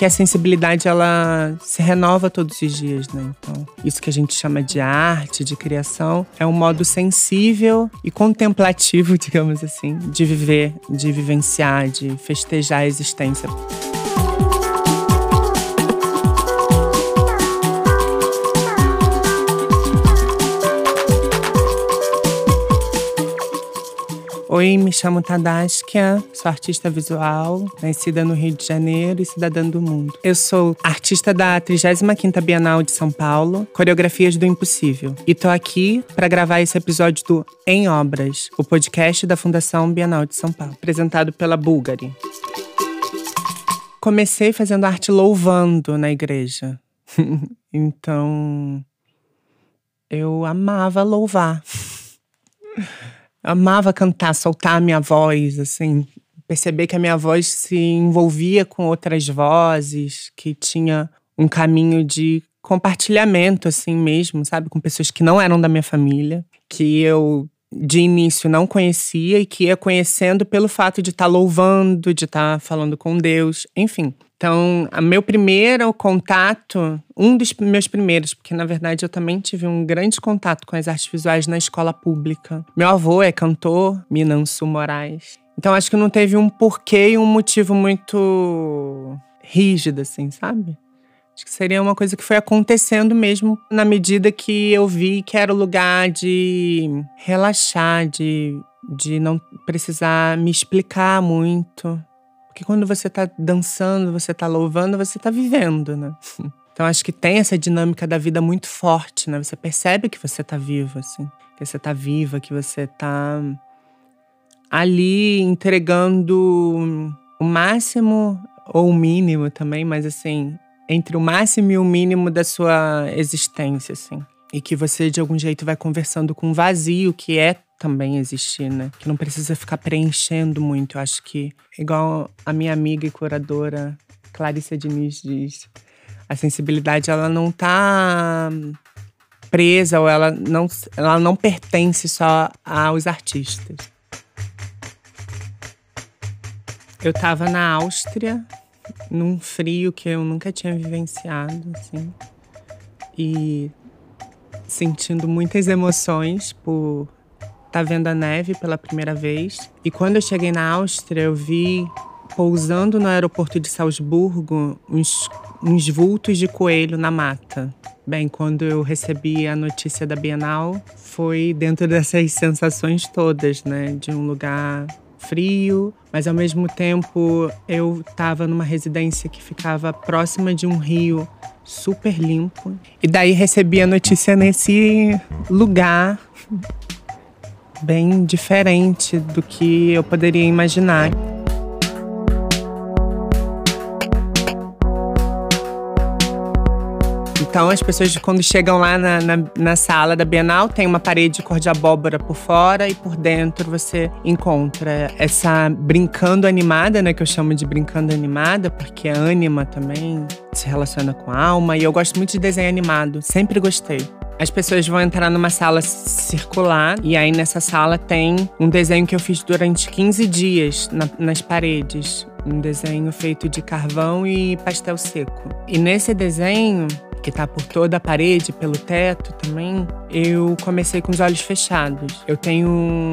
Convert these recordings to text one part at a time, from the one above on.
que a sensibilidade ela se renova todos os dias, né? Então, isso que a gente chama de arte, de criação, é um modo sensível e contemplativo, digamos assim, de viver, de vivenciar, de festejar a existência. Oi, me chamo Tadaskia, sou artista visual, nascida no Rio de Janeiro e cidadã do mundo. Eu sou artista da 35ª Bienal de São Paulo, Coreografias do Impossível. E tô aqui para gravar esse episódio do Em Obras, o podcast da Fundação Bienal de São Paulo, apresentado pela Bulgari. Comecei fazendo arte louvando na igreja. então, eu amava louvar amava cantar, soltar a minha voz, assim, perceber que a minha voz se envolvia com outras vozes, que tinha um caminho de compartilhamento, assim mesmo, sabe? Com pessoas que não eram da minha família, que eu de início não conhecia e que ia conhecendo pelo fato de estar tá louvando, de estar tá falando com Deus, enfim. Então, meu primeiro contato, um dos meus primeiros, porque na verdade eu também tive um grande contato com as artes visuais na escola pública. Meu avô é cantor, Minançu Moraes. Então, acho que não teve um porquê e um motivo muito rígido, assim, sabe? Acho que seria uma coisa que foi acontecendo mesmo na medida que eu vi que era o lugar de relaxar, de, de não precisar me explicar muito porque quando você tá dançando, você tá louvando, você tá vivendo, né? Então acho que tem essa dinâmica da vida muito forte, né? Você percebe que você tá vivo, assim. Que você tá viva, que você tá ali entregando o máximo ou o mínimo também, mas assim, entre o máximo e o mínimo da sua existência, assim. E que você de algum jeito vai conversando com o vazio que é também existir, né? Que não precisa ficar preenchendo muito. Eu acho que, igual a minha amiga e curadora Clarissa Diniz diz, a sensibilidade ela não tá presa ou ela não, ela não pertence só aos artistas. Eu tava na Áustria, num frio que eu nunca tinha vivenciado, assim, e sentindo muitas emoções por tá vendo a neve pela primeira vez. E quando eu cheguei na Áustria, eu vi pousando no aeroporto de Salzburgo uns, uns vultos de coelho na mata. Bem, quando eu recebi a notícia da Bienal, foi dentro dessas sensações todas, né? De um lugar frio, mas ao mesmo tempo eu estava numa residência que ficava próxima de um rio super limpo. E daí recebi a notícia nesse lugar bem diferente do que eu poderia imaginar. Então, as pessoas, quando chegam lá na, na, na, sala da Bienal, tem uma parede cor de abóbora por fora e por dentro você encontra essa brincando animada, né? Que eu chamo de brincando animada, porque a ânima também se relaciona com a alma. E eu gosto muito de desenho animado, sempre gostei. As pessoas vão entrar numa sala circular e aí nessa sala tem um desenho que eu fiz durante 15 dias na, nas paredes. Um desenho feito de carvão e pastel seco. E nesse desenho, que tá por toda a parede, pelo teto também, eu comecei com os olhos fechados. Eu tenho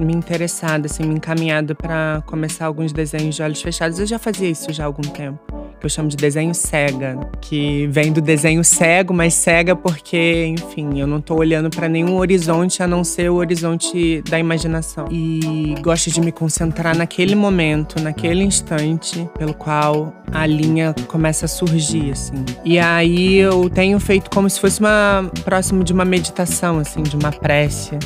me interessado, assim, me encaminhado para começar alguns desenhos de olhos fechados. Eu já fazia isso já há algum tempo que eu chamo de desenho cega, que vem do desenho cego, mas cega porque, enfim, eu não tô olhando para nenhum horizonte a não ser o horizonte da imaginação. E gosto de me concentrar naquele momento, naquele instante pelo qual a linha começa a surgir, assim. E aí eu tenho feito como se fosse uma próximo de uma meditação, assim, de uma prece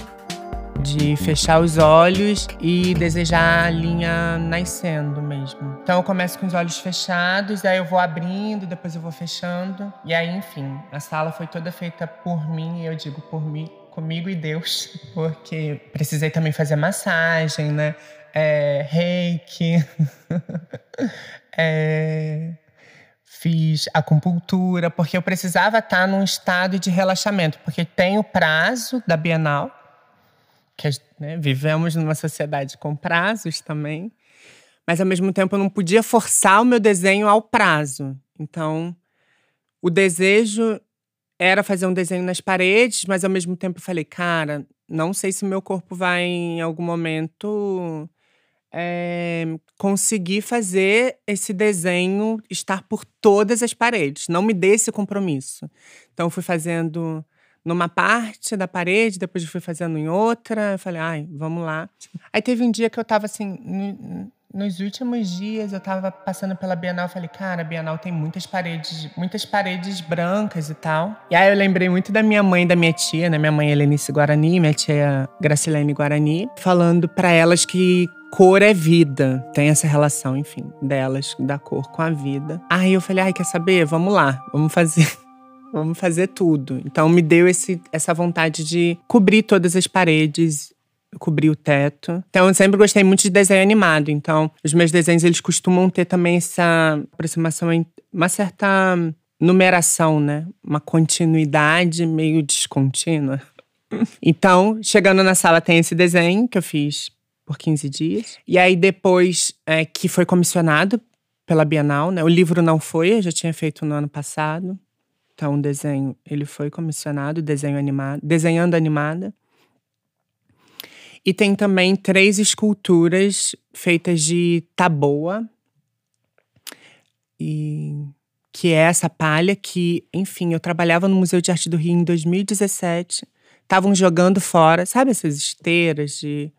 de fechar os olhos e desejar a linha nascendo mesmo. Então eu começo com os olhos fechados, aí eu vou abrindo, depois eu vou fechando. E aí, enfim, a sala foi toda feita por mim, e eu digo por mim, comigo e Deus, porque precisei também fazer massagem, né? É, reiki. é, fiz acupuntura, porque eu precisava estar num estado de relaxamento, porque tem o prazo da Bienal, que né, vivemos numa sociedade com prazos também, mas ao mesmo tempo eu não podia forçar o meu desenho ao prazo. Então, o desejo era fazer um desenho nas paredes, mas ao mesmo tempo eu falei, cara, não sei se meu corpo vai em algum momento é, conseguir fazer esse desenho estar por todas as paredes. Não me dê esse compromisso. Então, fui fazendo numa parte da parede, depois fui fazendo em outra. Eu falei, ai, vamos lá. Aí teve um dia que eu tava assim, nos últimos dias eu tava passando pela Bienal, falei, cara, a Bienal tem muitas paredes, muitas paredes brancas e tal. E aí eu lembrei muito da minha mãe e da minha tia, né? Minha mãe Helenice Guarani, minha tia Gracilene Guarani, falando para elas que cor é vida. Tem essa relação, enfim, delas, da cor com a vida. Aí eu falei, ai, quer saber? Vamos lá, vamos fazer. Vamos fazer tudo. Então me deu esse, essa vontade de cobrir todas as paredes cobrir o teto. Então eu sempre gostei muito de desenho animado. Então os meus desenhos eles costumam ter também essa aproximação, uma certa numeração, né? Uma continuidade meio descontínua. Então, chegando na sala tem esse desenho que eu fiz por 15 dias. E aí depois é, que foi comissionado pela Bienal, né? O livro não foi, eu já tinha feito no ano passado. Então o desenho, ele foi comissionado, desenho animado, desenhando animada. E tem também três esculturas feitas de taboa. E que é essa palha que, enfim, eu trabalhava no Museu de Arte do Rio em 2017. Estavam jogando fora, sabe essas esteiras de,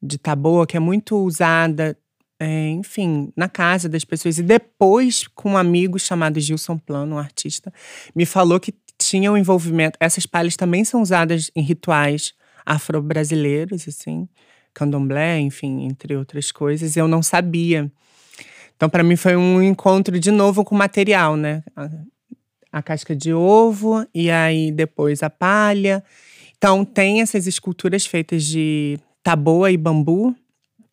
de taboa que é muito usada, é, enfim, na casa das pessoas. E depois, com um amigo chamado Gilson Plano, um artista, me falou que tinha um envolvimento. Essas palhas também são usadas em rituais afro-brasileiros, assim, candomblé, enfim, entre outras coisas, eu não sabia. Então, para mim, foi um encontro de novo com material, né? A, a, casca de ovo e aí depois a palha. Então, tem essas esculturas feitas de taboa e bambu,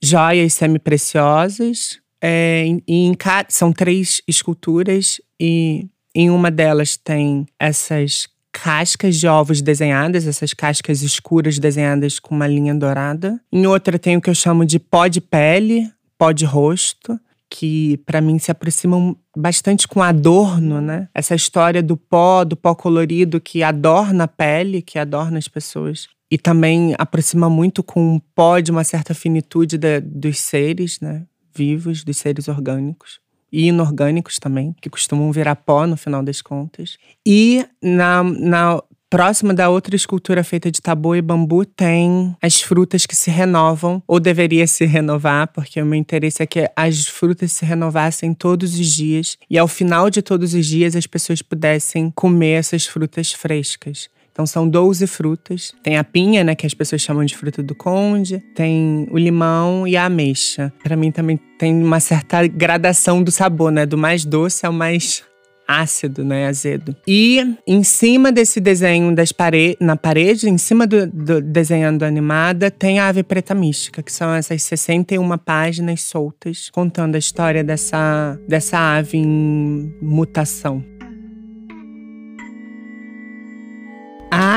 joias semi-preciosas. É, e em, são três esculturas e em uma delas tem essas cascas de ovos desenhadas, essas cascas escuras desenhadas com uma linha dourada. Em outra tem o que eu chamo de pó de pele, pó de rosto, que para mim se aproximam bastante com adorno, né? Essa história do pó, do pó colorido que adorna a pele, que adorna as pessoas. E também aproxima muito com o pó de uma certa finitude de, dos seres, né? Vivos, dos seres orgânicos e inorgânicos também, que costumam virar pó no final das contas. E na, na próxima da outra escultura feita de tabu e bambu tem as frutas que se renovam, ou deveria se renovar, porque o meu interesse é que as frutas se renovassem todos os dias e ao final de todos os dias as pessoas pudessem comer essas frutas frescas. Então são 12 frutas. Tem a pinha, né, que as pessoas chamam de fruta do conde, tem o limão e a ameixa. Para mim também tem uma certa gradação do sabor, né, do mais doce ao mais ácido, né, azedo. E em cima desse desenho das pare na parede, em cima do, do desenhando animada, tem a ave preta mística, que são essas 61 páginas soltas contando a história dessa dessa ave em mutação.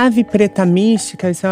A ave preta mística, isso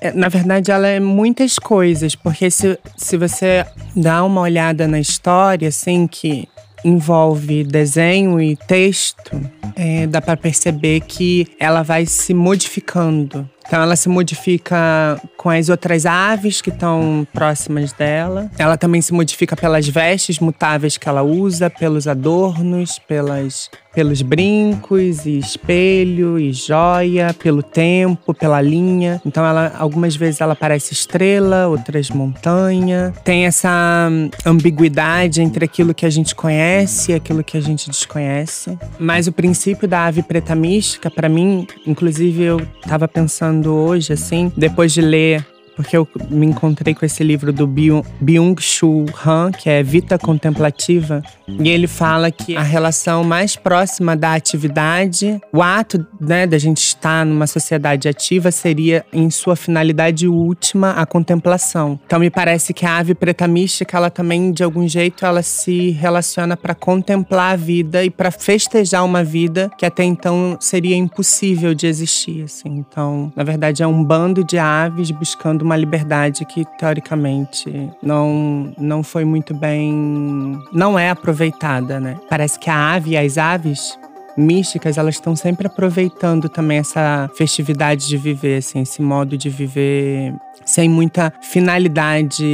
é, na verdade, ela é muitas coisas, porque se, se você dá uma olhada na história, assim, que envolve desenho e texto, é, dá para perceber que ela vai se modificando. Então ela se modifica com as outras aves que estão próximas dela. Ela também se modifica pelas vestes mutáveis que ela usa, pelos adornos, pelas pelos brincos e espelho e joia, pelo tempo, pela linha. Então ela algumas vezes ela parece estrela, outras montanha. Tem essa ambiguidade entre aquilo que a gente conhece e aquilo que a gente desconhece. Mas o princípio da ave preta mística, para mim, inclusive eu estava pensando hoje assim, depois de ler porque eu me encontrei com esse livro do Byung-Chul Han, que é Vita Contemplativa, e ele fala que a relação mais próxima da atividade, o ato né, da gente estar numa sociedade ativa seria, em sua finalidade última, a contemplação. Então me parece que a ave preta mística, ela também, de algum jeito, ela se relaciona para contemplar a vida e para festejar uma vida que até então seria impossível de existir. Assim. Então, na verdade, é um bando de aves buscando uma liberdade que teoricamente não não foi muito bem, não é aproveitada, né? Parece que a ave e as aves místicas, elas estão sempre aproveitando também essa festividade de viver, assim, esse modo de viver sem muita finalidade,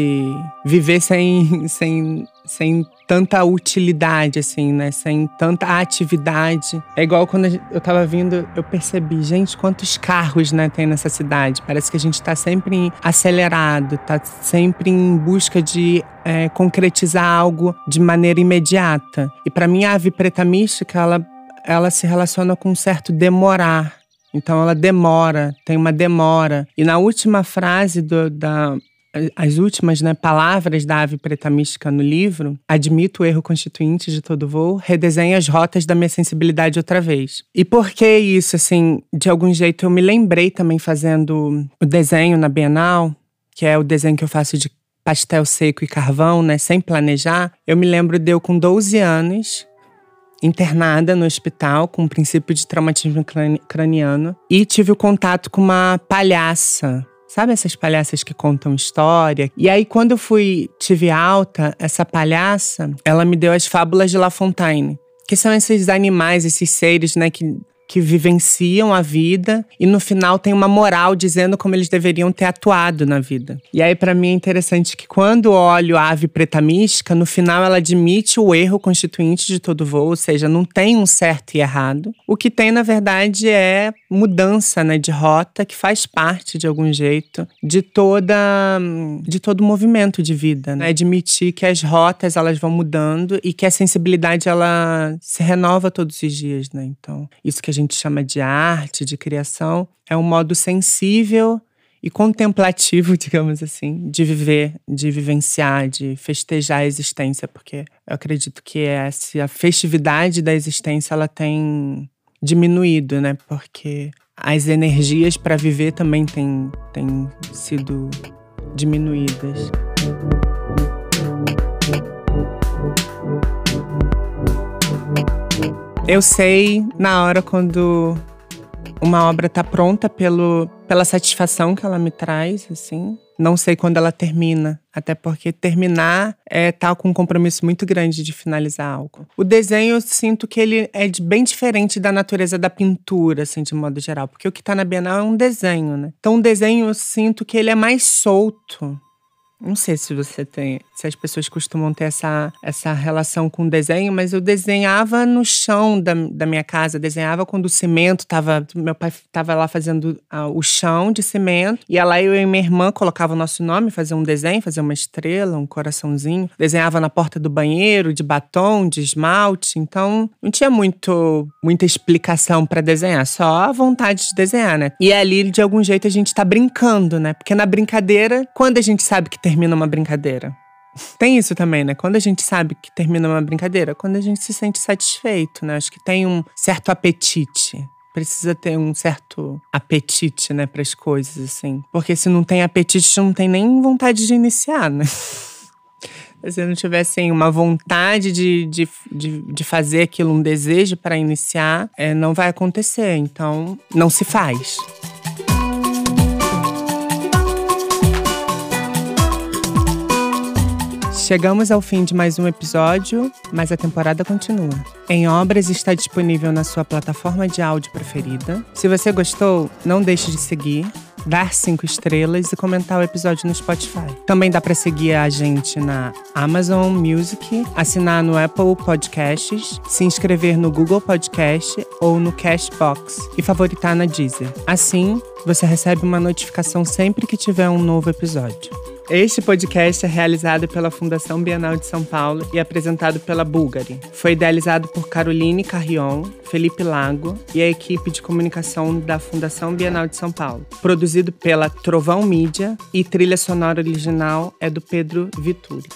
viver sem, sem, sem tanta utilidade, assim, né? Sem tanta atividade. É igual quando eu tava vindo, eu percebi, gente, quantos carros, né, tem nessa cidade. Parece que a gente tá sempre acelerado, tá sempre em busca de é, concretizar algo de maneira imediata. E para mim, a ave preta mística, ela ela se relaciona com um certo demorar. Então ela demora, tem uma demora. E na última frase do, da as últimas né, palavras da ave preta mística no livro, admito o erro constituinte de todo voo, redesenha as rotas da minha sensibilidade outra vez. E por que isso? Assim, de algum jeito eu me lembrei também fazendo o desenho na Bienal, que é o desenho que eu faço de pastel seco e carvão, né, sem planejar. Eu me lembro de eu com 12 anos, internada no hospital com um princípio de traumatismo craniano e tive o contato com uma palhaça. Sabe essas palhaças que contam história? E aí, quando eu fui, tive alta, essa palhaça, ela me deu as fábulas de La Fontaine. Que são esses animais, esses seres, né, que que vivenciam a vida e no final tem uma moral dizendo como eles deveriam ter atuado na vida. E aí para mim é interessante que quando olho a ave preta mística, no final ela admite o erro constituinte de todo voo, ou seja, não tem um certo e errado. O que tem na verdade é mudança, né, de rota que faz parte de algum jeito de toda de todo o movimento de vida, né? Admitir que as rotas elas vão mudando e que a sensibilidade ela se renova todos os dias, né? Então, isso que a gente chama de arte, de criação, é um modo sensível e contemplativo, digamos assim, de viver, de vivenciar, de festejar a existência, porque eu acredito que essa festividade da existência ela tem diminuído, né? Porque as energias para viver também têm, têm sido diminuídas. Eu sei na hora quando uma obra tá pronta pelo, pela satisfação que ela me traz, assim. Não sei quando ela termina, até porque terminar é tá com um compromisso muito grande de finalizar algo. O desenho eu sinto que ele é bem diferente da natureza da pintura, assim, de modo geral, porque o que tá na Bienal é um desenho, né? Então o desenho eu sinto que ele é mais solto. Não sei se você tem, se as pessoas costumam ter essa, essa relação com desenho, mas eu desenhava no chão da, da minha casa, desenhava quando o cimento tava. Meu pai estava lá fazendo uh, o chão de cimento, e lá eu e minha irmã colocava o nosso nome, fazia um desenho, fazia uma estrela, um coraçãozinho. Desenhava na porta do banheiro, de batom, de esmalte. Então, não tinha muito, muita explicação para desenhar, só a vontade de desenhar, né? E ali, de algum jeito, a gente tá brincando, né? Porque na brincadeira, quando a gente sabe que termina uma brincadeira? Tem isso também, né? Quando a gente sabe que termina uma brincadeira, quando a gente se sente satisfeito, né? Acho que tem um certo apetite. Precisa ter um certo apetite, né, para as coisas, assim. Porque se não tem apetite, não tem nem vontade de iniciar, né? se não tivesse uma vontade de, de, de, de, fazer aquilo, um desejo para iniciar, é, não vai acontecer. Então, não se faz. Chegamos ao fim de mais um episódio, mas a temporada continua. Em Obras está disponível na sua plataforma de áudio preferida. Se você gostou, não deixe de seguir, dar cinco estrelas e comentar o episódio no Spotify. Também dá para seguir a gente na Amazon Music, assinar no Apple Podcasts, se inscrever no Google Podcast ou no Cashbox e favoritar na Deezer. Assim, você recebe uma notificação sempre que tiver um novo episódio. Este podcast é realizado pela Fundação Bienal de São Paulo e apresentado pela Bulgari. Foi idealizado por Caroline Carrion, Felipe Lago e a equipe de comunicação da Fundação Bienal de São Paulo. Produzido pela Trovão Mídia e trilha sonora original é do Pedro Vituri.